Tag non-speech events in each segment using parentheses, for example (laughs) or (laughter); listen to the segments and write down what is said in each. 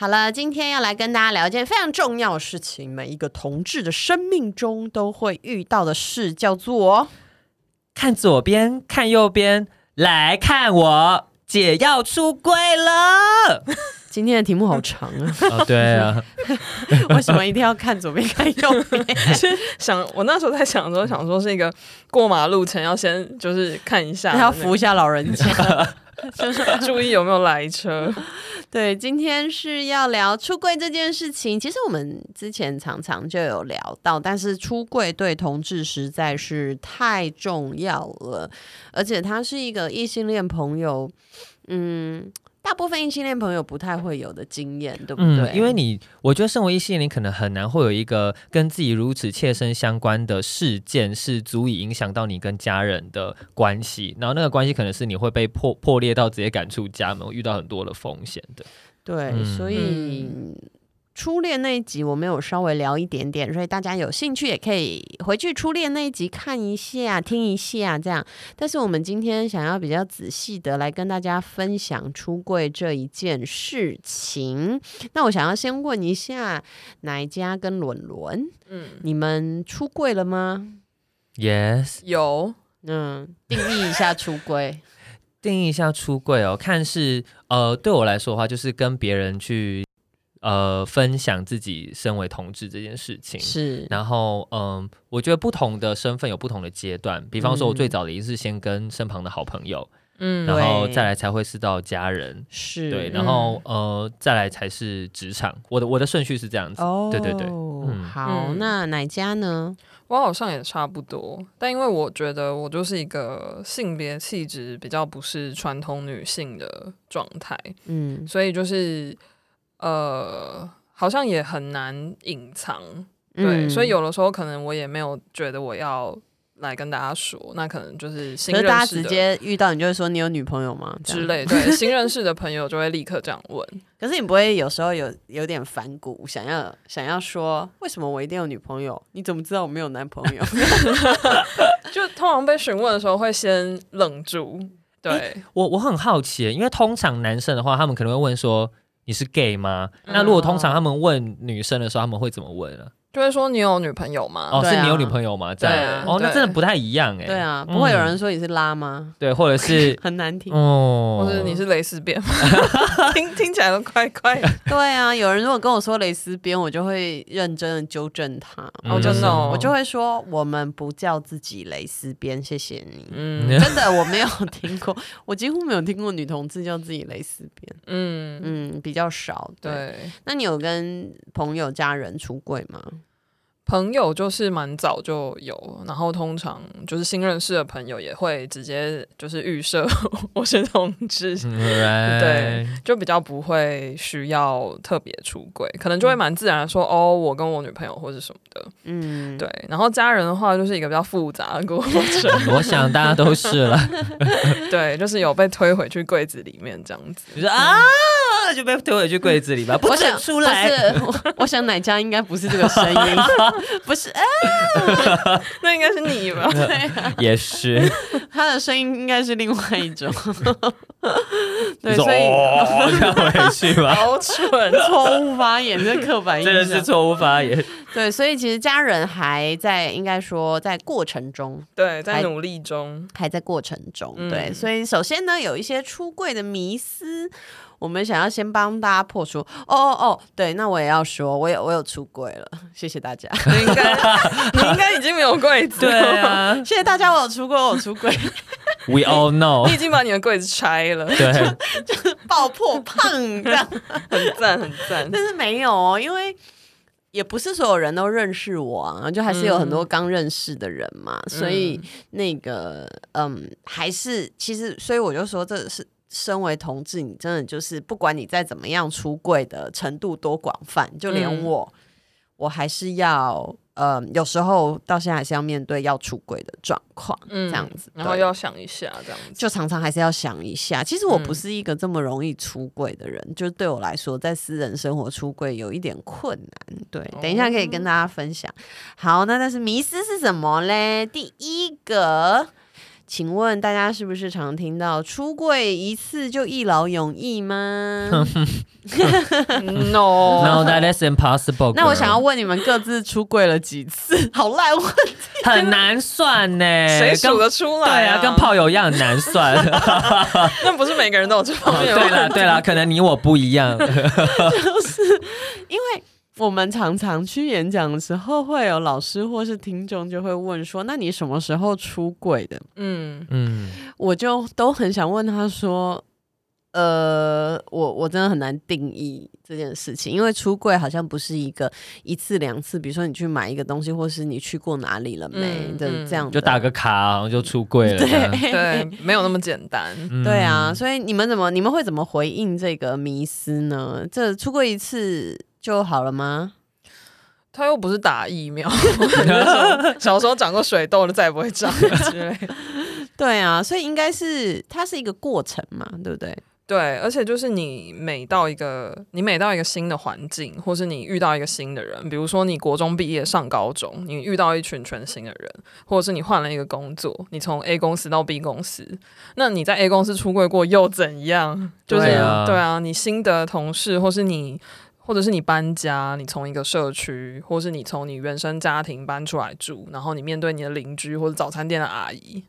好了，今天要来跟大家聊一件非常重要的事情，每一个同志的生命中都会遇到的事，叫做看左边，看右边，来看我，姐要出柜了。(laughs) 今天的题目好长啊！哦，对啊，(laughs) 为什么一定要看左边看右边？(laughs) 想我那时候在想的时候，想说是一个过马路前要先就是看一下，要扶一下老人家。就 (laughs) 是注意有没有来车。(laughs) 对，今天是要聊出柜这件事情。其实我们之前常常就有聊到，但是出柜对同志实在是太重要了，而且他是一个异性恋朋友，嗯。大部分异性恋朋友不太会有的经验，对不对？嗯，因为你，我觉得身为异性恋，你可能很难会有一个跟自己如此切身相关的事件，是足以影响到你跟家人的关系。然后那个关系可能是你会被破破裂到直接赶出家门，遇到很多的风险的。对，嗯，所以。初恋那一集我没有稍微聊一点点，所以大家有兴趣也可以回去初恋那一集看一下、听一下这样。但是我们今天想要比较仔细的来跟大家分享出柜这一件事情。那我想要先问一下奶家跟伦伦，嗯，你们出柜了吗？Yes，有。嗯，定义一下出柜，(laughs) 定义一下出柜哦，看是呃，对我来说的话，就是跟别人去。呃，分享自己身为同志这件事情。是，然后嗯、呃，我觉得不同的身份有不同的阶段。比方说，我最早的一次先跟身旁的好朋友，嗯，然后再来才会是到家人，是对，然后、嗯、呃，再来才是职场。我的我的顺序是这样子，哦、对对对，嗯、好，那哪家呢？我好像也差不多，但因为我觉得我就是一个性别气质比较不是传统女性的状态，嗯，所以就是。呃，好像也很难隐藏，对，嗯，所以有的时候可能我也没有觉得我要来跟大家说，那可能就是新认识的，大家直接遇到你就会说你有女朋友吗之类，(laughs) 对，新认识的朋友就会立刻这样问。可是你不会有时候有有点反骨，想要想要说为什么我一定有女朋友？你怎么知道我没有男朋友？(laughs) 就通常被询问的时候会先愣住。对，欸，我我很好奇，因为通常男生的话，他们可能会问说。你是 gay 吗？那如果通常他们问女生的时候，他们会怎么问呢？就会说你有女朋友吗？哦，是你有女朋友吗？对哦，那真的不太一样哎。对啊，不会有人说你是拉吗？对，或者是 (laughs) 很难听哦，或者你是蕾丝边，(laughs) 听听起来都怪怪的。对啊，有人如果跟我说蕾丝边，我就会认真的纠正他。哦，真的，我就会说我们不叫自己蕾丝边，谢谢你。嗯，(laughs) 真的我没有听过，我几乎没有听过女同志叫自己蕾丝边。嗯嗯，比较少。对，那你有跟朋友、家人出柜吗？朋友就是蛮早就有，然后通常就是新认识的朋友也会直接就是预设 (laughs) 我是同志，Right. 对，就比较不会需要特别出柜，可能就会蛮自然的说、嗯、哦，我跟我女朋友或者什么的，嗯，对。然后家人的话就是一个比较复杂的过程，(laughs) 我想大家都是了，(laughs) 对，就是有被推回去柜子里面这样子，就是啊。就被推回去柜子里吧，不想出来。(laughs) 我想，我想奶家应该不是这个声音，不是，(laughs) 啊、那应该是你吧？对、啊，也是。他的声音应该是另外一种。(laughs) 对，所以要回去吧。好蠢，错误发言，这刻板印象，真的是错误发言。对，所以其实家人还在，应该说在过程中，对，在努力中，还在过程中。对，所以首先呢，有一些出柜的迷思。我们想要先帮大家破除。哦哦哦，对，那我也要说，我有我有出柜了，谢谢大家。(laughs) 你应该你应该已经没有柜子了。对啊，(laughs) 谢谢大家，我有出柜，我有出柜。(laughs) We all know，你已经把你的柜子拆了，对，就是爆破胖这样，很赞很赞。但是没有哦，因为也不是所有人都认识我啊，就还是有很多刚认识的人嘛，嗯、所以那个嗯，还是其实，所以我就说这是。身为同志，你真的就是不管你再怎么样出柜的程度多广泛，就连我，嗯、我还是要。呃，有时候到现在还是要面对要出柜的状况，嗯，这样子，然后要想一下，这样子，就常常还是要想一下。其实我不是一个这么容易出柜的人，嗯、就对我来说，在私人生活出柜有一点困难。对，哦、等一下可以跟大家分享。好，那但是迷失是什么嘞？第一个。请问大家是不是常听到出柜一次就一劳永逸吗？(laughs) (laughs) No，No，that is impossible。(laughs) 那我想要问你们各自出柜了几次？好烂问题，很难算呢。谁数得出来？对啊，跟炮友一样很难算。那不是每个人都有这方面。对了，对了，可能你我不一样。就是因为。我们常常去演讲的时候，会有老师或是听众就会问说：“那你什么时候出柜的？”嗯嗯，我就都很想问他说：“呃，我我真的很难定义这件事情，因为出柜好像不是一个一次两次，比如说你去买一个东西，或是你去过哪里了没的、嗯、这样，就打个卡然后就出柜了。(laughs) 对对，没有那么简单。嗯、(laughs) 对啊，所以你们怎么你们会怎么回应这个迷思呢？这出过一次。就好了吗？他又不是打疫苗，(laughs) 小时候长过水痘的再也不会长之类的。对啊，所以应该是它是一个过程嘛，对不对？对，而且就是你每到一个你每到一个新的环境，或是你遇到一个新的人，比如说你国中毕业上高中，你遇到一群全新的人，或者是你换了一个工作，你从 A 公司到 B 公司，那你在 A 公司出柜过又怎样？就是对啊，对啊，你新的同事，或是你。或者是你搬家，你从一个社区，或是你从你原生家庭搬出来住，然后你面对你的邻居或者早餐店的阿姨。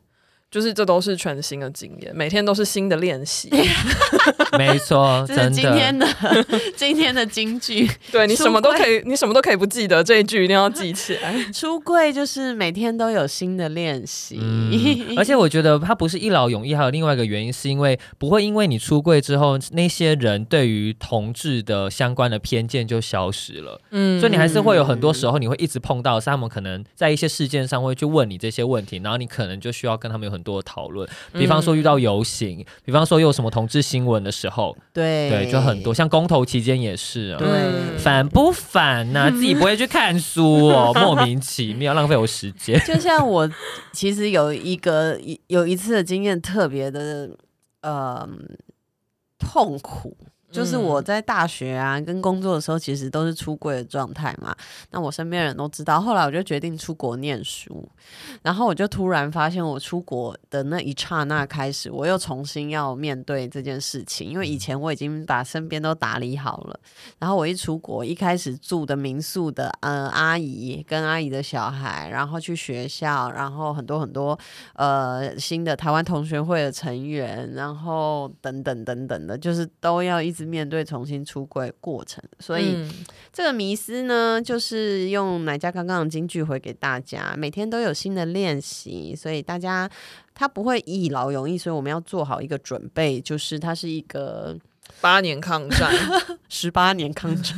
就是这都是全新的经验，每天都是新的练习。(laughs) (laughs) 没错，这是今天的 (laughs) 今天的金句。(laughs) 对，你什么都可以，你什么都可以不记得，这一句一定要记起来。出柜就是每天都有新的练习。嗯，而且我觉得它不是一劳永逸，还有另外一个原因，是因为不会因为你出柜之后，那些人对于同志的相关的偏见就消失了。嗯，所以你还是会有很多时候你会一直碰到，是他们可能在一些事件上会去问你这些问题，然后你可能就需要跟他们有很。多讨论，比方说遇到游行，嗯、比方说又有什么同志新闻的时候，对对，就很多，像公投期间也是啊，对，烦不烦呐、啊？(laughs) 自己不会去看书哦，(laughs) 莫名其妙浪费我时间。(laughs) 就像我其实有一个有一次的经验，特别的呃痛苦。就是我在大学啊，跟工作的时候，其实都是出柜的状态嘛。那我身边人都知道。后来我就决定出国念书，然后我就突然发现，我出国的那一刹那开始，我又重新要面对这件事情。因为以前我已经把身边都打理好了，然后我一出国，一开始住的民宿的呃阿姨跟阿姨的小孩，然后去学校，然后很多很多呃新的台湾同学会的成员，然后等等等等的，就是都要一直。面对重新出柜过程，所以、嗯、这个迷思呢，就是用奶家刚刚的金句回给大家。每天都有新的练习，所以大家他不会一劳永逸，所以我们要做好一个准备，就是它是一个八年抗战，(laughs) 十八年抗战。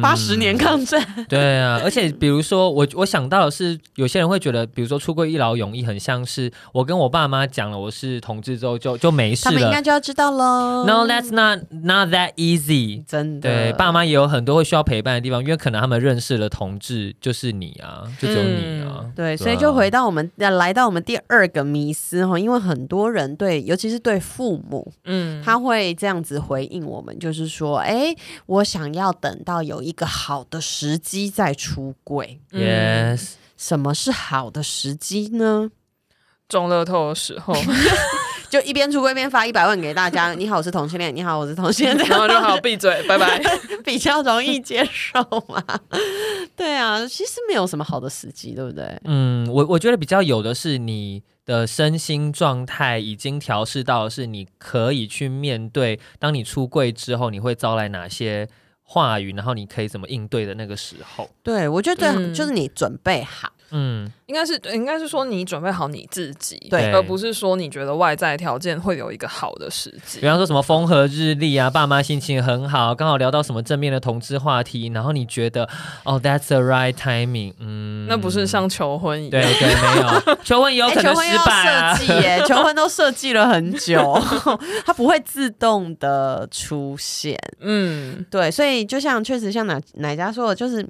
八十、嗯、年抗战，对啊，而且比如说我我想到的是，有些人会觉得，比如说出柜一劳永逸，很像是我跟我爸妈讲了我是同志之后就就没事了，他们应该就要知道喽。No，that's not not that easy，真的。对，爸妈也有很多会需要陪伴的地方，因为可能他们认识了同志就是你啊，就只有你啊。嗯、对，所以就回到我们要来到我们第二个迷思哈，因为很多人对，尤其是对父母，嗯，他会这样子回应我们，就是说，哎，我想要等。到有一个好的时机再出柜。Yes，什么是好的时机呢？中乐透的时候，(laughs) 就一边出柜一边发一百万给大家。你好，我是同性恋。你好，我是同性恋。(laughs) 然后就好，闭嘴，拜拜。(laughs) 比较容易接受嘛？对啊，其实没有什么好的时机，对不对？嗯，我我觉得比较有的是你的身心状态已经调试到是你可以去面对，当你出柜之后，你会招来哪些？话语，然后你可以怎么应对的那个时候？对，我觉得就是你准备好。嗯，应该是应该是说你准备好你自己，对，而不是说你觉得外在条件会有一个好的时机。比方说什么风和日丽啊，爸妈心情很好，刚好聊到什么正面的同志话题，然后你觉得哦，that's the right timing，嗯，那不是像求婚一样，对对，没有。(laughs) 求婚也有可能失败啊，求婚要设计耶，(laughs) 求婚都设计了很久，(laughs) 它不会自动的出现，嗯，对，所以就像确实像哪哪家说的，就是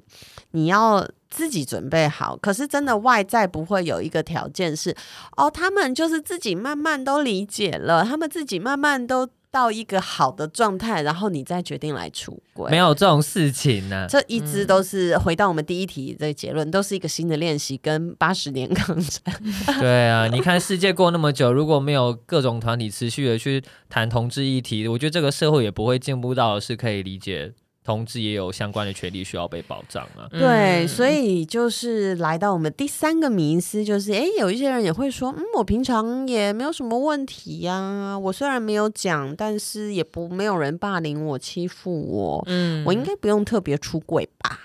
你要。自己准备好，可是真的外在不会有一个条件是哦，他们就是自己慢慢都理解了，他们自己慢慢都到一个好的状态，然后你再决定来出轨，没有这种事情呢、啊。这一直都是回到我们第一题的结论，都是一个新的练习跟八十年抗战。(laughs) 对啊，你看世界过那么久，如果没有各种团体持续的去谈同志议题，我觉得这个社会也不会进步到是可以理解。同志也有相关的权利需要被保障啊。对，所以就是来到我们第三个迷思，就是哎，有一些人也会说，嗯，我平常也没有什么问题呀，啊，我虽然没有讲，但是也不没有人霸凌我，欺负我，嗯，我应该不用特别出轨吧？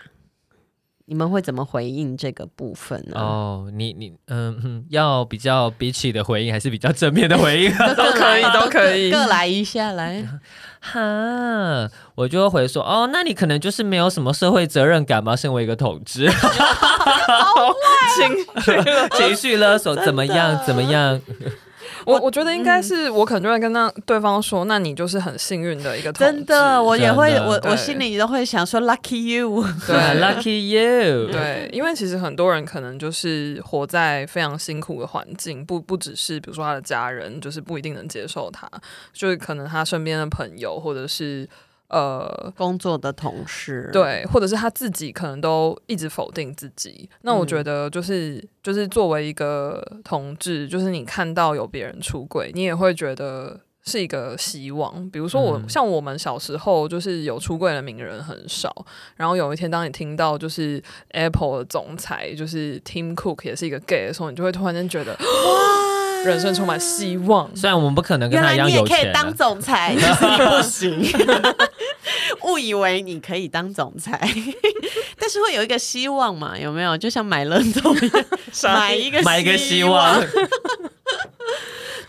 你们会怎么回应这个部分呢？哦，你你嗯，要比较比起的回应，还是比较正面的回应？(laughs) 都可以，都可以，各来一下来。(laughs) 哈，我就会回说，哦，那你可能就是没有什么社会责任感吧？身为一个同志，(laughs) 好情绪情绪勒索，怎么样？怎么样？我我觉得应该是我可能就会跟那对方说，那你就是很幸运的一个同志。真的，我也会，我我心里都会想说，lucky you，(laughs) 对，(laughs) lucky you，对，因为其实很多人可能就是活在非常辛苦的环境，不不只是比如说他的家人，就是不一定能接受他，就是可能他身边的朋友或者是。呃，工作的同事，对，或者是他自己可能都一直否定自己。那我觉得就是、嗯、就是作为一个同志，就是你看到有别人出柜，你也会觉得是一个希望。比如说我、嗯、像我们小时候，就是有出柜的名人很少。然后有一天，当你听到就是 Apple 的总裁就是 Tim Cook 也是一个 gay 的时候，你就会突然间觉得哇。人生充满希望，虽然我们不可能跟他一样有钱，你也可以当总裁，(laughs) 就是你不行。(laughs) 误以为你可以当总裁，(laughs) 但是会有一个希望嘛？有没有？就像买乐透一样，(laughs) 买一个买一个希望。(laughs)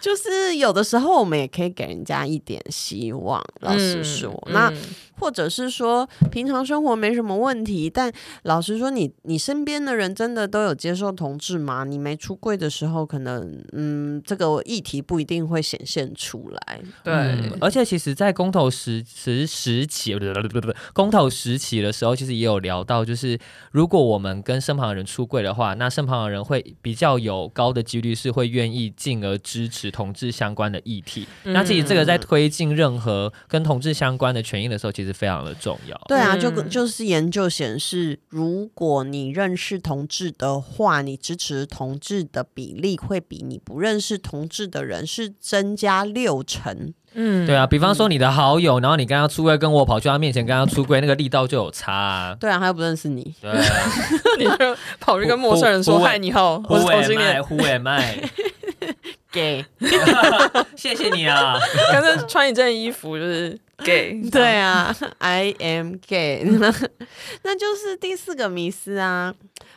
就是有的时候，我们也可以给人家一点希望。老实说，嗯、那。嗯或者是说平常生活没什么问题，但老实说你，你你身边的人真的都有接受同志吗？你没出柜的时候，可能嗯，这个议题不一定会显现出来。对，嗯、而且其实，在公投时时时期，不不不不，公投时期的时候，其实也有聊到，就是如果我们跟身旁的人出柜的话，那身旁的人会比较有高的几率是会愿意进而支持同志相关的议题。嗯、那其实这个在推进任何跟同志相关的权益的时候，其实。非常的重要。对啊，就就是研究显示，如果你认识同志的话，你支持同志的比例会比你不认识同志的人是增加六成。嗯，对啊，比方说你的好友，然后你刚刚出柜，跟我跑去他面前跟他出柜，那个力道就有差啊。对啊，他又不认识你。对啊，你就跑去跟陌生人说：“嗨，你好，我是同性恋。” Who am I？给 (laughs) (laughs) (laughs) 谢谢你啊！刚才穿一件衣服就是 gay，(laughs) 对啊，I am gay，(laughs) 那就是第四个迷思啊。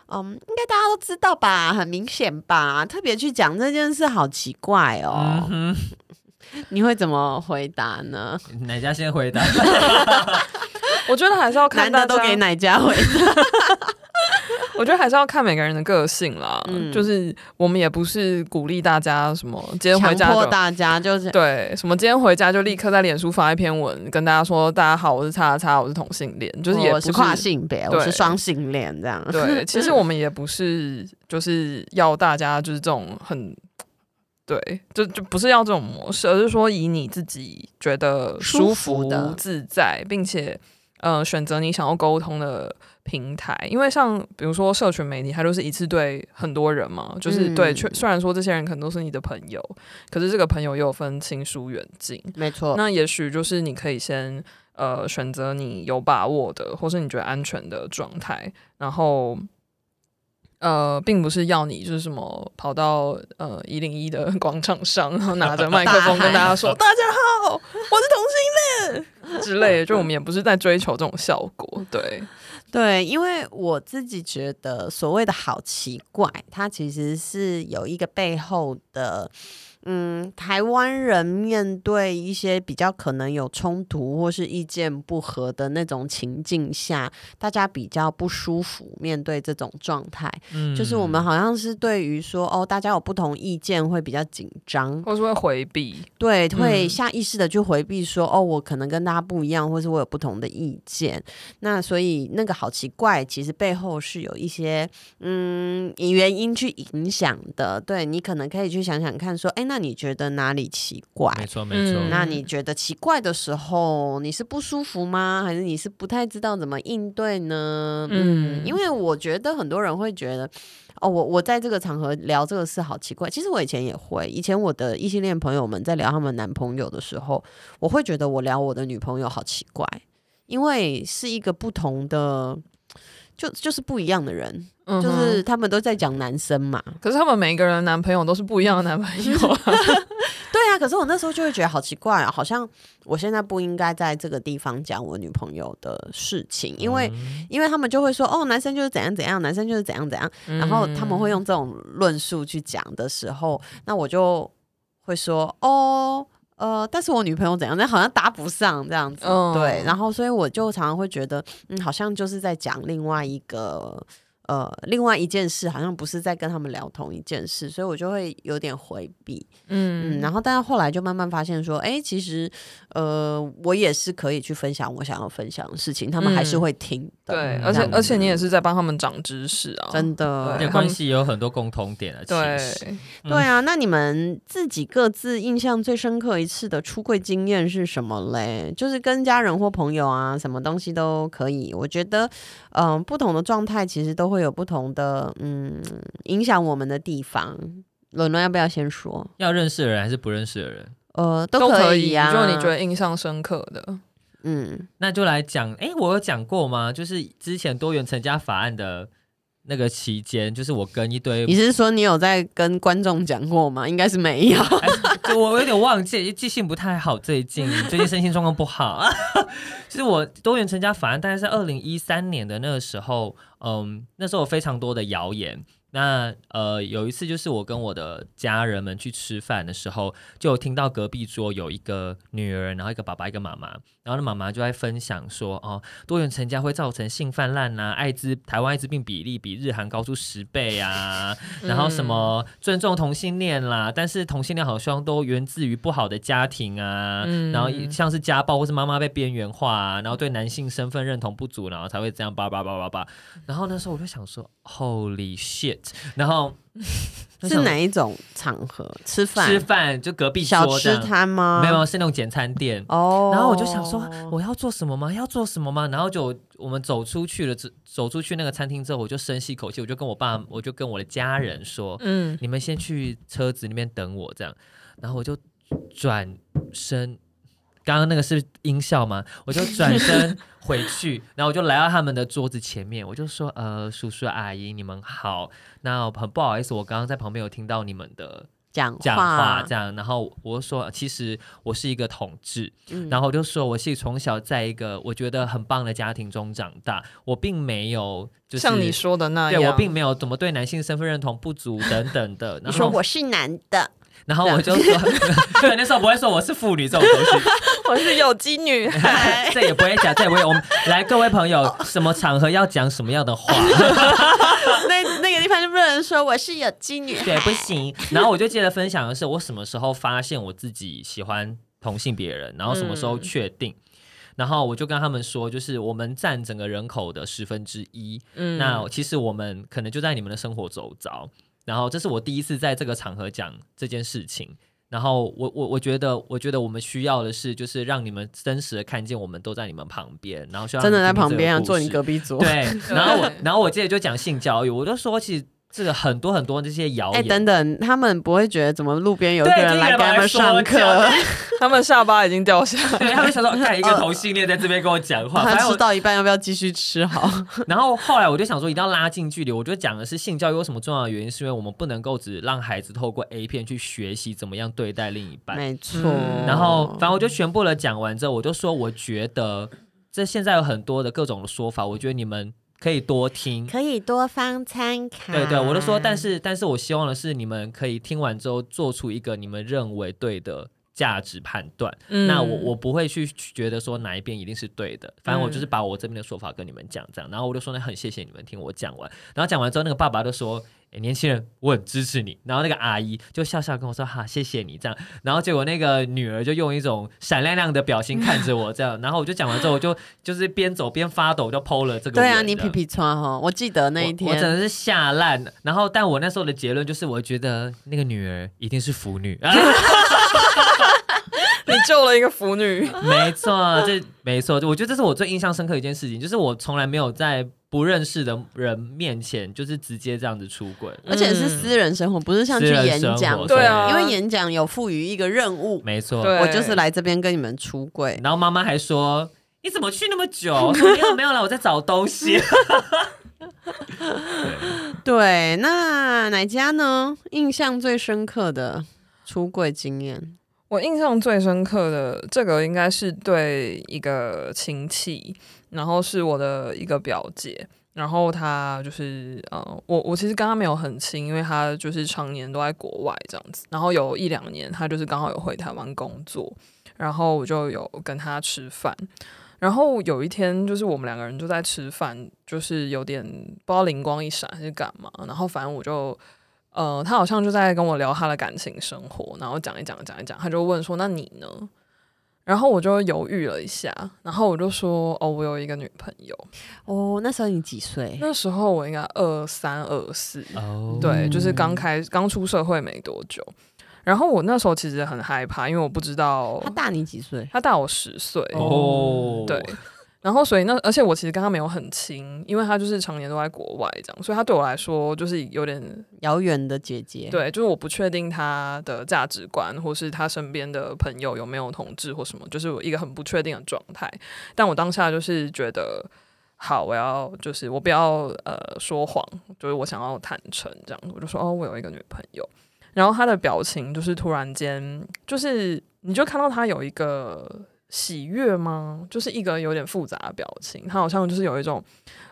嗯，应该大家都知道吧？很明显吧？特别去讲这件事，好奇怪哦。嗯、哼你会怎么回答呢？哪家先回答？(laughs) 我觉得还是要看大家都给哪家回答。我觉得还是要看每个人的个性啦，嗯、就是我们也不是鼓励大家什么今天回家就强迫大家就是对什么今天回家就立刻在脸书发一篇文跟大家说大家好，我是叉叉，我是同性恋，就是也不是，我是跨性别，我是双性恋这样。对，(laughs) 其实我们也不是就是要大家就是这种很对，就就不是要这种模式，而是说以你自己觉得舒服的自在，并且呃选择你想要沟通的。平台，因为像比如说社群媒体，它就是一次对很多人嘛，就是对，虽虽然说这些人可能都是你的朋友，可是这个朋友又有分亲疏远近，没错。那也许就是你可以先呃选择你有把握的，或是你觉得安全的状态，然后呃，并不是要你就是什么跑到呃一零一的广场上，然后拿着麦克风跟大家说：“ (laughs) 大家好，我是同性恋之类的。”就我们也不是在追求这种效果，对对，因为我自己觉得所谓的好奇怪，它其实是有一个背后的。嗯，台湾人面对一些比较可能有冲突或是意见不合的那种情境下，大家比较不舒服面对这种状态。嗯，就是我们好像是对于说哦，大家有不同意见会比较紧张，或是会回避。对，会下意识的去回避说、嗯、哦，我可能跟大家不一样，或是我有不同的意见。那所以那个好奇怪，其实背后是有一些嗯原因去影响的。对，你可能可以去想想看说，说哎那你觉得哪里奇怪？没错，没错。嗯，那你觉得奇怪的时候，你是不舒服吗？还是你是不太知道怎么应对呢？嗯，因为我觉得很多人会觉得，哦，我我在这个场合聊这个事好奇怪。其实我以前也会，以前我的异性恋朋友们在聊他们男朋友的时候，我会觉得我聊我的女朋友好奇怪，因为是一个不同的。就就是不一样的人，嗯、就是他们都在讲男生嘛。可是他们每一个人男朋友都是不一样的男朋友啊。(laughs) 对啊，可是我那时候就会觉得好奇怪啊，好像我现在不应该在这个地方讲我女朋友的事情，因为、嗯、因为他们就会说哦，男生就是怎样怎样，男生就是怎样怎样，嗯、然后他们会用这种论述去讲的时候，那我就会说哦。呃，但是我女朋友怎样？那好像搭不上这样子，嗯、对。然后，所以我就常常会觉得，嗯，好像就是在讲另外一个。呃，另外一件事好像不是在跟他们聊同一件事，所以我就会有点回避，嗯，嗯，然后但是后来就慢慢发现说，哎，其实呃，我也是可以去分享我想要分享的事情，他们还是会听的，对，而且而且你也是在帮他们长知识啊，真的，对，关系有很多共同点啊，对，对啊，那你们自己各自印象最深刻一次的出柜经验是什么嘞？就是跟家人或朋友啊，什么东西都可以，我觉得，嗯、呃，不同的状态其实都。会有不同的嗯影响我们的地方，伦伦要不要先说？要认识的人还是不认识的人？呃，都可以啊。就你觉得印象深刻的，嗯，那就来讲。哎，我有讲过吗？就是之前多元成家法案的那个期间，就是我跟一堆，你是说你有在跟观众讲过吗？应该是没有，(laughs) 就就我有点忘记，记性不太好。最近最近身心状况不好。(laughs) 其实我多元成家法案大概是二零一三年的那个时候。嗯，那时候有非常多的谣言。那呃，有一次就是我跟我的家人们去吃饭的时候，就有听到隔壁桌有一个女儿，然后一个爸爸，一个妈妈，然后那妈妈就在分享说，哦，多元成家会造成性泛滥呐，艾滋台湾艾滋病比例比日韩高出十倍啊，(laughs) 然后什么尊重同性恋啦，但是同性恋好像都源自于不好的家庭啊，嗯、然后像是家暴或是妈妈被边缘化啊，然后对男性身份认同不足，然后才会这样叭叭叭叭叭，然后那时候我就想说，Holy shit！然后是哪一种场合吃饭？吃饭就隔壁小吃摊吗？没有，是那种简餐店。哦，然后我就想说，我要做什么吗？要做什么吗？然后就我们走出去了，走走出去那个餐厅之后，我就深吸口气，我就跟我爸，我就跟我的家人说，嗯，你们先去车子那边等我，这样。然后我就转身。刚刚那个是音效吗？我就转身回去，(laughs) 然后我就来到他们的桌子前面，我就说：“呃，叔叔阿姨，你们好。那很不好意思，我刚刚在旁边有听到你们的讲讲话，这样。然后我就说，其实我是一个同志。嗯、然后我就说，我是从小在一个我觉得很棒的家庭中长大，我并没有就是像你说的那样，对，我并没有怎么对男性身份认同不足等等的。(laughs) 然后你说我是男的。”然后我就说，(laughs) 对，那时候不会说我是妇女这种东西，(laughs) 我是有机女孩，(laughs) 这也不会讲，这也不会。我们来，各位朋友，什么场合要讲什么样的话？那那个地方就不能说我是有机女孩，对，不行。然后我就接着分享的是，我什么时候发现我自己喜欢同性别人，然后什么时候确定。嗯、然后我就跟他们说，就是我们占整个人口的十分之一，嗯，那其实我们可能就在你们的生活周遭。然后这是我第一次在这个场合讲这件事情，然后我我我觉得我觉得我们需要的是，就是让你们真实的看见我们都在你们旁边，然后需要真的在旁边啊，坐你隔壁桌。对，(laughs) 然后我然后我接着就讲性教育，我就说其实这个很多很多这些谣言。哎，等等，他们不会觉得怎么路边有一个人来给他们上课？(laughs) 他们下巴已经掉下来，对，他们想说 (laughs) 带一个同性恋在这边跟我讲话。他吃到一半要不要继续吃好？(laughs) 然后后来我就想说，一定要拉近距离。我觉得讲的是性教育为什么重要的原因，是因为我们不能够只让孩子透过 A 片去学习怎么样对待另一半。没错。嗯、然后反正我就全部的讲完之后，我就说，我觉得这现在有很多的各种的说法，我觉得你们。可以多听，可以多方参考。对对，我都说，但是但是我希望的是，你们可以听完之后做出一个你们认为对的价值判断。嗯，那我我不会去觉得说哪一边一定是对的，反正我就是把我这边的说法跟你们讲，这样。然后我就说，那很谢谢你们听我讲完。然后讲完之后，那个爸爸就说。欸、年轻人，我很支持你。然后那个阿姨就笑笑跟我说：“哈，谢谢你。”这样，然后结果那个女儿就用一种闪亮亮的表情看着我，这样。然后我就讲完之后，我就就是边走边发抖，就 PO 了这个。对啊，你皮皮穿哈，我记得那一天，我，我真的是吓烂。然后，但我那时候的结论就是，我觉得那个女儿一定是腐女。(laughs) (laughs) 你救了一个腐女，(laughs) 没错，这没错。我觉得这是我最印象深刻的一件事情，就是我从来没有在。不认识的人面前，就是直接这样子出轨，而且是私人生活，不是像去演讲，对啊，因为演讲有赋予一个任务，没错，我就是来这边跟你们出轨。然后妈妈还说：“你怎么去那么久？”我 (laughs) 说：“没有没有了，我在找东西。”对，那哪家呢？印象最深刻的出轨经验，我印象最深刻的这个应该是对一个亲戚。然后是我的一个表姐，然后她就是呃，我我其实跟她没有很亲，因为她就是常年都在国外这样子。然后有一两年，她就是刚好有回台湾工作，然后我就有跟她吃饭。然后有一天，就是我们两个人就在吃饭，就是有点不知道灵光一闪还是干嘛。然后反正我就呃，他好像就在跟我聊他的感情生活，然后讲一讲讲一讲，他就问说：“那你呢？”然后我就犹豫了一下，然后我就说：“哦，我有一个女朋友。”哦，那时候你几岁？那时候我应该二三二四，哦，对，就是刚开刚出社会没多久。然后我那时候其实很害怕，因为我不知道他大你几岁，他大我十岁。哦，对。然后，所以那而且我其实跟他没有很亲，因为他就是常年都在国外这样，所以他对我来说就是有点遥远的姐姐。对，就是我不确定他的价值观，或是他身边的朋友有没有同志或什么，就是一个很不确定的状态。但我当下就是觉得，好，我要就是我不要呃说谎，就是我想要坦诚这样，我就说哦，我有一个女朋友。然后他的表情就是突然间，就是你就看到他有一个。喜悦吗？就是一个有点复杂的表情，他好像就是有一种，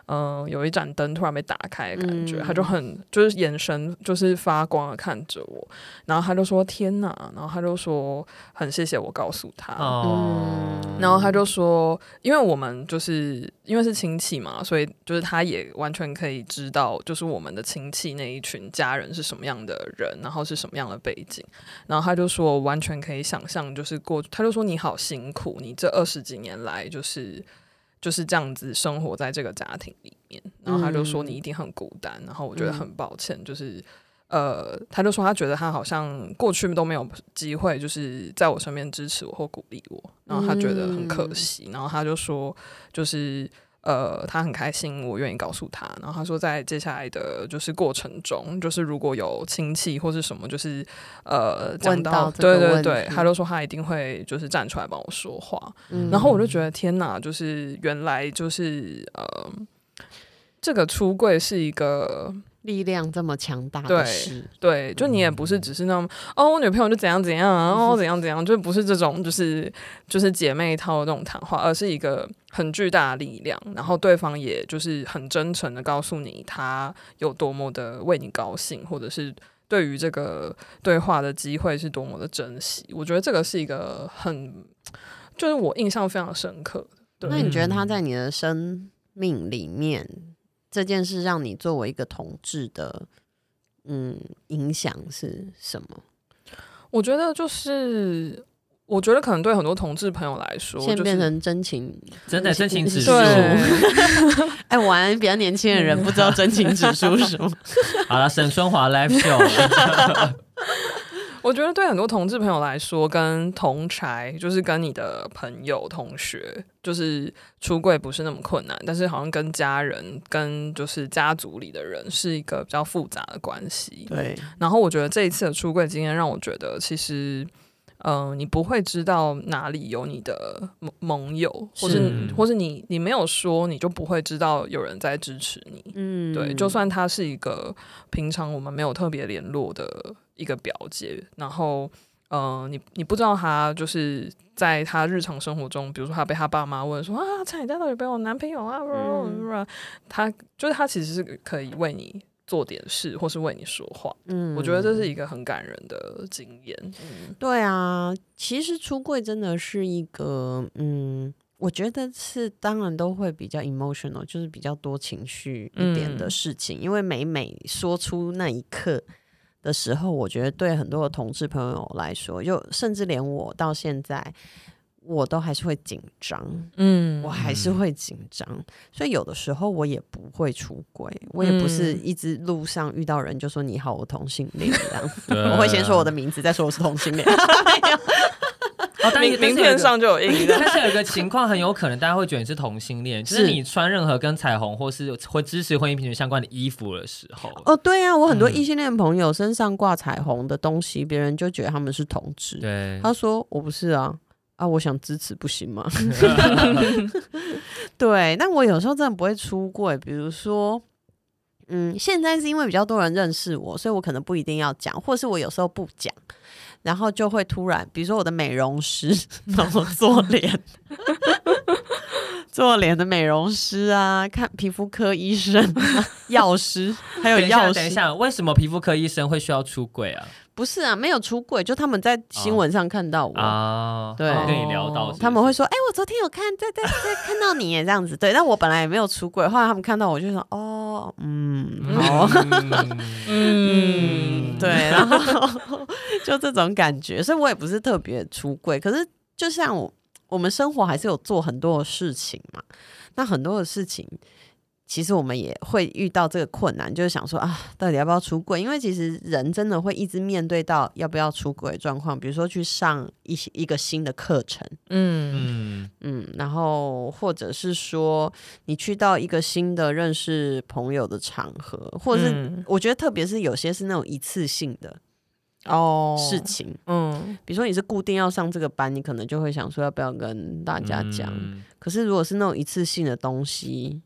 嗯、呃，有一盏灯突然被打开的感觉，嗯、他就很就是眼神就是发光的看着我，然后他就说天哪，然后他就说很谢谢我告诉他，哦、然后他就说，因为我们就是因为是亲戚嘛，所以就是他也完全可以知道，就是我们的亲戚那一群家人是什么样的人，然后是什么样的背景，然后他就说完全可以想象，就是过，他就说你好辛苦。你这二十几年来就是就是这样子生活在这个家庭里面，然后他就说你一定很孤单，然后我觉得很抱歉，就是呃，他就说他觉得他好像过去都没有机会，就是在我身边支持我或鼓励我，然后他觉得很可惜，然后他就说就是。呃，他很开心，我愿意告诉他。然后他说，在接下来的就是过程中，就是如果有亲戚或是什么，就是呃，讲到，到对对对，他就说他一定会就是站出来帮我说话。嗯、然后我就觉得天哪，就是原来就是呃，这个出柜是一个。力量这么强大的事，对，对，就你也不是只是那种、嗯、哦，我女朋友就怎样怎样啊，(laughs) 哦，怎样怎样，就不是这种，就是就是姐妹套的这种谈话，而是一个很巨大的力量，然后对方也就是很真诚的告诉你他有多么的为你高兴，或者是对于这个对话的机会是多么的珍惜。我觉得这个是一个很，就是我印象非常深刻的。那你觉得他在你的生命里面？这件事让你作为一个同志的，嗯，影响是什么？我觉得就是，我觉得可能对很多同志朋友来说，现在变成真情，真的真情指数。(laughs) 哎，玩比较年轻的人不知道真情指数是什么。(laughs) 好了，沈春华 live show。(laughs) (laughs) 我觉得对很多同志朋友来说，跟同柴就是跟你的朋友、同学，就是出柜不是那么困难，但是好像跟家人、跟就是家族里的人是一个比较复杂的关系。对。然后我觉得这一次的出柜经验让我觉得，其实。嗯、呃，你不会知道哪里有你的盟盟友，或是，是或是你你没有说，你就不会知道有人在支持你。嗯，对，就算他是一个平常我们没有特别联络的一个表姐，然后，嗯、呃，你你不知道他就是在他日常生活中，比如说他被他爸妈问说啊，蔡你家到底有没有男朋友啊？嗯、他就是他其实是可以为你。做点事，或是为你说话，嗯，我觉得这是一个很感人的经验。嗯，对啊，其实出柜真的是一个，嗯，我觉得是当然都会比较 emotional，就是比较多情绪一点的事情，嗯，因为每每说出那一刻的时候，我觉得对很多的同志朋友来说，就甚至连我到现在。我都还是会紧张，嗯，我还是会紧张，所以有的时候我也不会出轨，我也不是一直路上遇到人就说你好，我同性恋这样子，(laughs) (laughs) 我会先说我的名字，再说我是同性恋。(laughs) 哦，名名片上就有印的。但是有一个情况很有可能大家会觉得你是同性恋，就是你穿任何跟彩虹或是会支持婚姻平权相关的衣服的时候。哦，对啊，我很多异性恋朋友身上挂彩虹的东西，别人就觉得他们是同志。对，他说我不是啊。啊，我想支持不行吗？(laughs) (laughs) 对，但我有时候真的不会出柜。比如说，嗯，现在是因为比较多人认识我，所以我可能不一定要讲，或是我有时候不讲，然后就会突然，比如说我的美容师 (laughs) 帮我做脸，做脸的美容师啊，看皮肤科医生、(laughs) 药师，还有药师。等一下，为什么皮肤科医生会需要出柜啊？不是啊，没有出柜，就他们在新闻上看到我。啊，对，跟你聊到，他们会说，哎，我昨天有看，在在在看到你这样子，对，但我本来也没有出柜，后来他们看到我就说，哦，嗯，好，(laughs) 嗯，对，然后 (laughs) 就这种感觉，所以我也不是特别出柜，可是就像我，我们生活还是有做很多的事情嘛，那很多的事情。其实我们也会遇到这个困难，就是想说啊，到底要不要出柜？因为其实人真的会一直面对到要不要出轨状况，比如说去上一些一个新的课程，嗯嗯，然后或者是说你去到一个新的认识朋友的场合，或者是我觉得特别是有些是那种一次性的哦事情，嗯，比如说你是固定要上这个班，你可能就会想说要不要跟大家讲。嗯，可是如果是那种一次性的东西。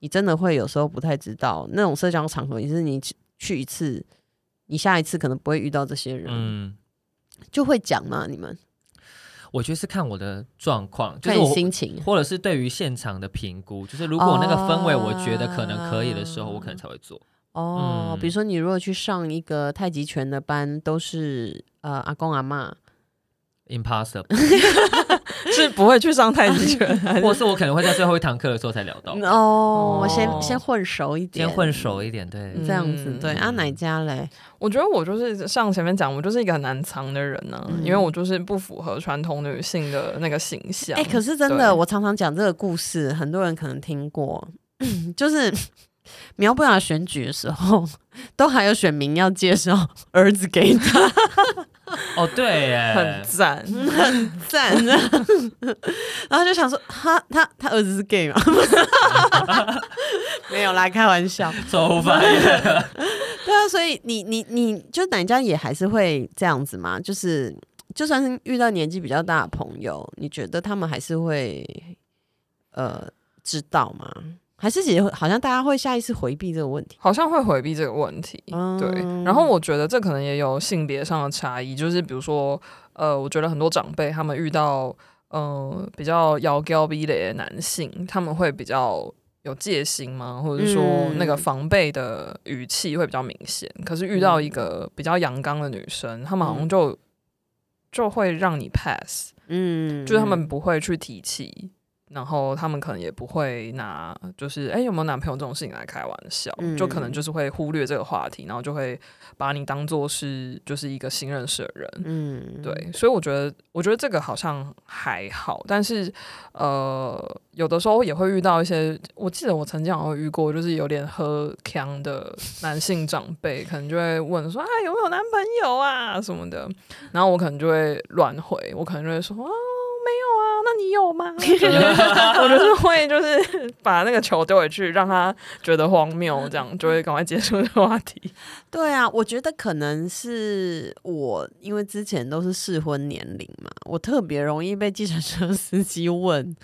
你真的会有时候不太知道那种社交场合，也是你去一次，你下一次可能不会遇到这些人，嗯，就会讲吗？你们？我觉得是看我的状况，就是我心情，或者是对于现场的评估，就是如果那个氛围我觉得可能可以的时候，我可能才会做。哦，嗯，比如说你如果去上一个太极拳的班，都是呃阿公阿妈。(laughs) Impossible，是不会去上太极拳，(laughs) 或是我可能会在最后一堂课的时候才聊到。哦，我先先混熟一点，先混熟一点，对，这样子对。啊，哪家嘞？我觉得我就是像前面讲，我就是一个很难藏的人呢，因为我就是不符合传统女性的那个形象。哎，可是真的，我常常讲这个故事，很多人可能听过，(coughs) 就是苗博雅选举的时候，都还有选民要介绍儿子给他。哦，对 (laughs) 耶，很赞，很赞的。(laughs) 然后就想说，他他他儿子是 gay 吗？(laughs) 没有啦，开玩笑，走吧。对啊，所以你你你就哪家也还是会这样子嘛？就是就算是遇到年纪比较大的朋友，你觉得他们还是会呃知道吗？还是也好像大家会下意识回避这个问题，好像会回避这个问题。嗯、对，然后我觉得这可能也有性别上的差异，就是比如说，呃，我觉得很多长辈他们遇到呃比较妖娇逼的男性，他们会比较有戒心吗？或者是说那个防备的语气会比较明显。嗯、可是遇到一个比较阳刚的女生，他们好像就就会让你 pass，嗯，就是他们不会去提起。然后他们可能也不会拿就是哎有没有男朋友这种事情来开玩笑，嗯、就可能就是会忽略这个话题，然后就会把你当做是就是一个新认识的人，嗯，对，所以我觉得我觉得这个好像还好，但是呃有的时候也会遇到一些，我记得我曾经好像遇过，就是有点喝腔的男性长辈，可能就会问说啊有没有男朋友啊什么的，然后我可能就会乱回，我可能就会说啊。没有啊，那你有吗？(laughs) (laughs) 我就是会，就是把那个球丢回去，让他觉得荒谬，这样就会赶快结束这个话题。(laughs) 对啊，我觉得可能是我，因为之前都是适婚年龄嘛，我特别容易被计程车司机问，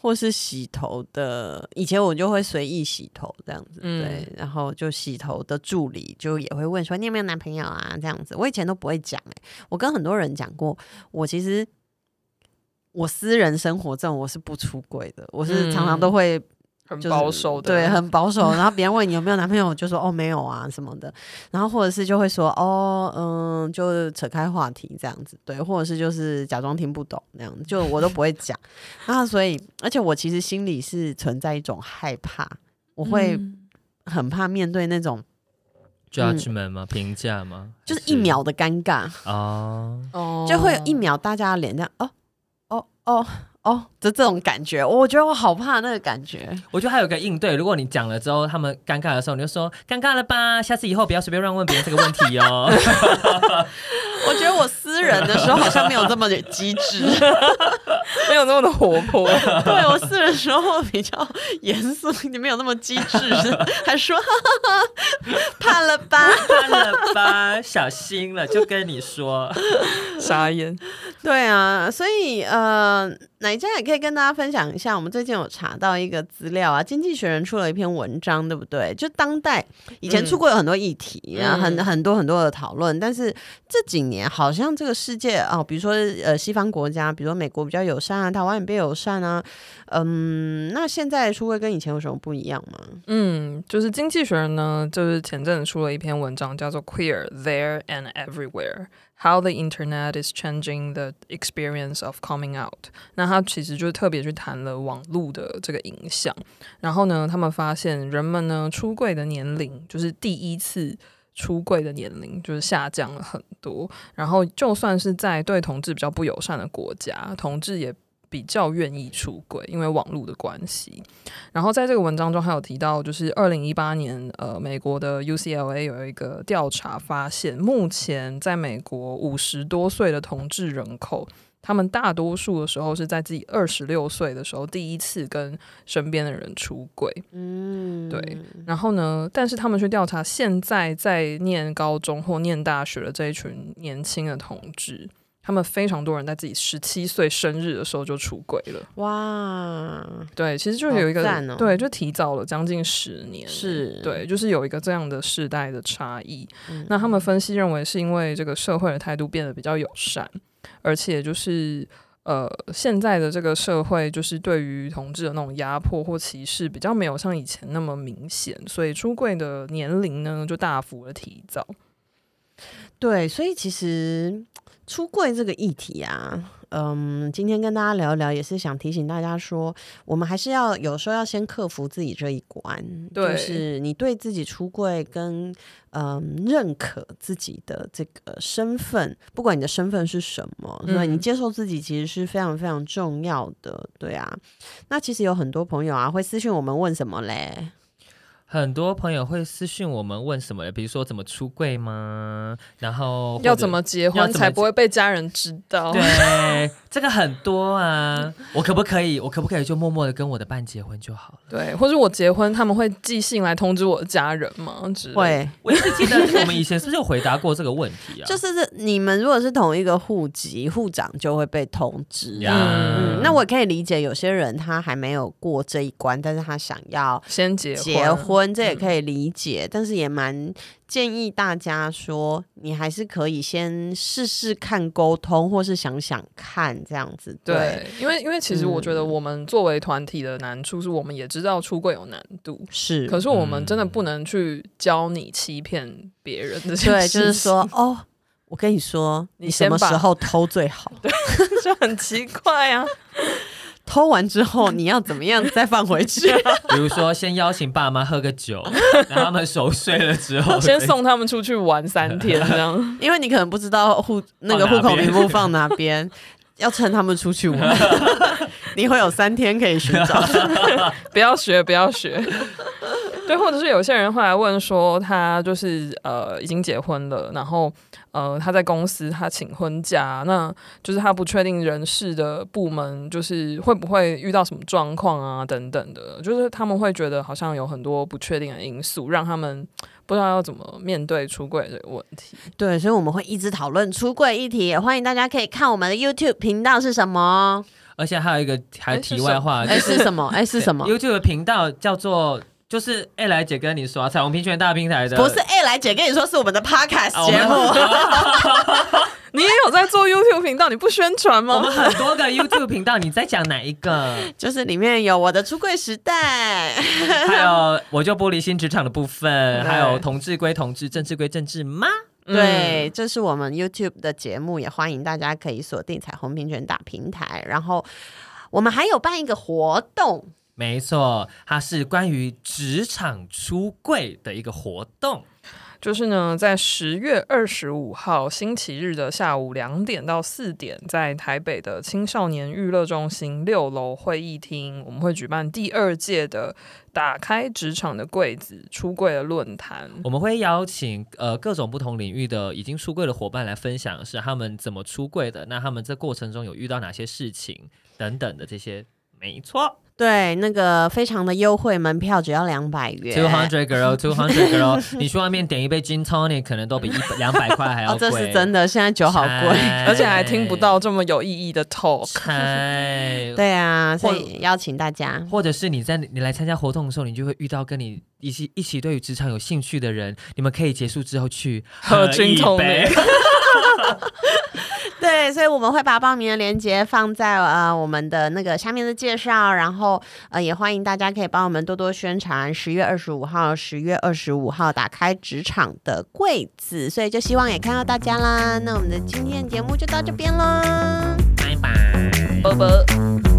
或是洗头的。以前我就会随意洗头这样子，嗯、对，然后就洗头的助理就也会问说：“你有没有男朋友啊？”这样子，我以前都不会讲、欸。我跟很多人讲过，我其实。我私人生活这种我是不出轨的，我是常常都会、就是、很保守的，对，很 (laughs) 保守。然后别人问你有没有男朋友，我就说哦没有啊什么的。然后或者是就会说哦嗯，就扯开话题这样子，对，或者是就是假装听不懂那样子，就我都不会讲。(laughs) 然后所以，而且我其实心里是存在一种害怕，我会很怕面对那种 judgment 吗？评价吗？就是一秒的尴尬哦，就会有一秒大家脸这样哦。哦哦，就这种感觉，我觉得我好怕那个感觉。我觉得还有个应对，如果你讲了之后他们尴尬的时候，你就说尴尬了吧，下次以后不要随便乱问别人这个问题哦。(laughs) 我觉得我私人的时候好像没有这么的机智，(laughs) 没有那么的活泼。(laughs) 对，我私人的时候比较严肃，你没有那么机智，还说怕了吧，怕了吧，小心了，就跟你说傻眼。对啊，所以呃，哪家也可以跟大家分享一下。我们最近有查到一个资料啊，《经济学人》出了一篇文章，对不对？就当代以前出过有很多议题啊，嗯、很很多很多的讨论，但是这几年。好像这个世界啊，比如说呃，西方国家，比如说美国比较友善啊，台湾也比较友善啊，嗯，那现在出柜跟以前有什么不一样吗？嗯，就是经济学人呢，就是前阵子出了一篇文章，叫做《Queer There and Everywhere: How the Internet is Changing the Experience of Coming Out》。那他其实就特别去谈了网络的这个影响，然后呢，他们发现人们呢出柜的年龄，就是第一次。出柜的年龄就是下降了很多，然后就算是在对同志比较不友善的国家，同志也比较愿意出轨，因为网络的关系。然后在这个文章中还有提到，就是二零一八年，呃，美国的 UCLA 有一个调查发现，目前在美国五十多岁的同志人口。他们大多数的时候是在自己二十六岁的时候第一次跟身边的人出轨，嗯，对。然后呢，但是他们去调查现在在念高中或念大学的这一群年轻的同志，他们非常多人在自己十七岁生日的时候就出轨了。哇，对，其实就有一个、哦、对，就提早了将近十年，是对，就是有一个这样的世代的差异。嗯、那他们分析认为是因为这个社会的态度变得比较友善。而且就是呃，现在的这个社会就是对于同志的那种压迫或歧视比较没有像以前那么明显，所以出柜的年龄呢就大幅的提早。对，所以其实出柜这个议题啊。嗯，今天跟大家聊一聊，也是想提醒大家说，我们还是要有时候要先克服自己这一关，对就是你对自己出柜跟嗯认可自己的这个身份，不管你的身份是什么，所以你接受自己其实是非常非常重要的，对啊。那其实有很多朋友啊会私信我们问什么嘞？很多朋友会私信我们问什么？比如说怎么出柜吗？然后要怎么结婚才不会被家人知道？对，(laughs) 这个很多啊。我可不可以？我可不可以就默默的跟我的伴结婚就好了？对，或者我结婚，他们会寄信来通知我的家人吗？会。我一直记得我们以前是不是有回答过这个问题啊？就是你们如果是同一个户籍，户长就会被通知。嗯，嗯，那我可以理解，有些人他还没有过这一关，但是他想要先结结婚。这也可以理解，嗯、但是也蛮建议大家说，你还是可以先试试看沟通，或是想想看这样子。对，对，因为因为其实我觉得我们作为团体的难处是，我们也知道出柜有难度，是，可是我们真的不能去教你欺骗别人的。对，就是说，哦，我跟你说，你什么时候偷最好？(laughs) 对，就很奇怪啊。(laughs) 偷完之后 (laughs) 你要怎么样再放回去？(laughs) 比如说，先邀请爸妈喝个酒，(laughs) 然后他们熟睡了之后，先送他们出去玩三天，这样。因为你可能不知道户那个户口名簿放哪边，要趁他们出去玩，你会有三天可以寻找。不要学，不要学。对，或者是有些人会来问说，他就是呃已经结婚了，然后呃他在公司他请婚假，那就是他不确定人事的部门就是会不会遇到什么状况啊等等的，就是他们会觉得好像有很多不确定的因素，让他们不知道要怎么面对出柜这个问题。对，所以我们会一直讨论出柜议题，也欢迎大家可以看我们的 YouTube 频道是什么，而且还有一个还有题外话，哎是什么？哎是什么？YouTube 频道叫做。就是艾来姐跟你说，彩虹平权大平台的，不是艾来姐跟你说，是我们的 Podcast 节目。(laughs) 你也有在做 YouTube 频道，你不宣传吗？我们很多个 YouTube 频道，你在讲哪一个？(laughs) 就是里面有我的出柜时代，(laughs) 还有我就玻璃心职场的部分，还有同志归同志，政治归政治吗？对，这是我们 YouTube 的节目，也欢迎大家可以锁定彩虹平权大平台。然后我们还有办一个活动。没错，它是关于职场出柜的一个活动，就是呢，在十月二十五号星期日的下午两点到四点，在台北的青少年娱乐中心六楼会议厅，我们会举办第二届的“打开职场的柜子”出柜的论坛。我们会邀请呃各种不同领域的已经出柜的伙伴来分享，是他们怎么出柜的，那他们这过程中有遇到哪些事情等等的这些。没错。对，那个非常的优惠，门票只要两百元。Two hundred girl, two hundred girl，(laughs) 你去外面点一杯 gin tonic 可能都比一百两百块还要贵。哦，这是真的，现在酒好贵，(laughs) 而且还听不到这么有意义的 talk。(laughs) 对啊，所以邀请大家，或者是你在你来参加活动的时候，你就会遇到跟你一起一起对于职场有兴趣的人，你们可以结束之后去喝 gin tonic。对，所以我们会把报名的链接放在呃我们的那个下面的介绍，然后呃也欢迎大家可以帮我们多多宣传。十月二十五号，十月二十五号打开职场的柜子，所以就希望也看到大家啦。那我们的今天的节目就到这边喽，拜拜，拜拜。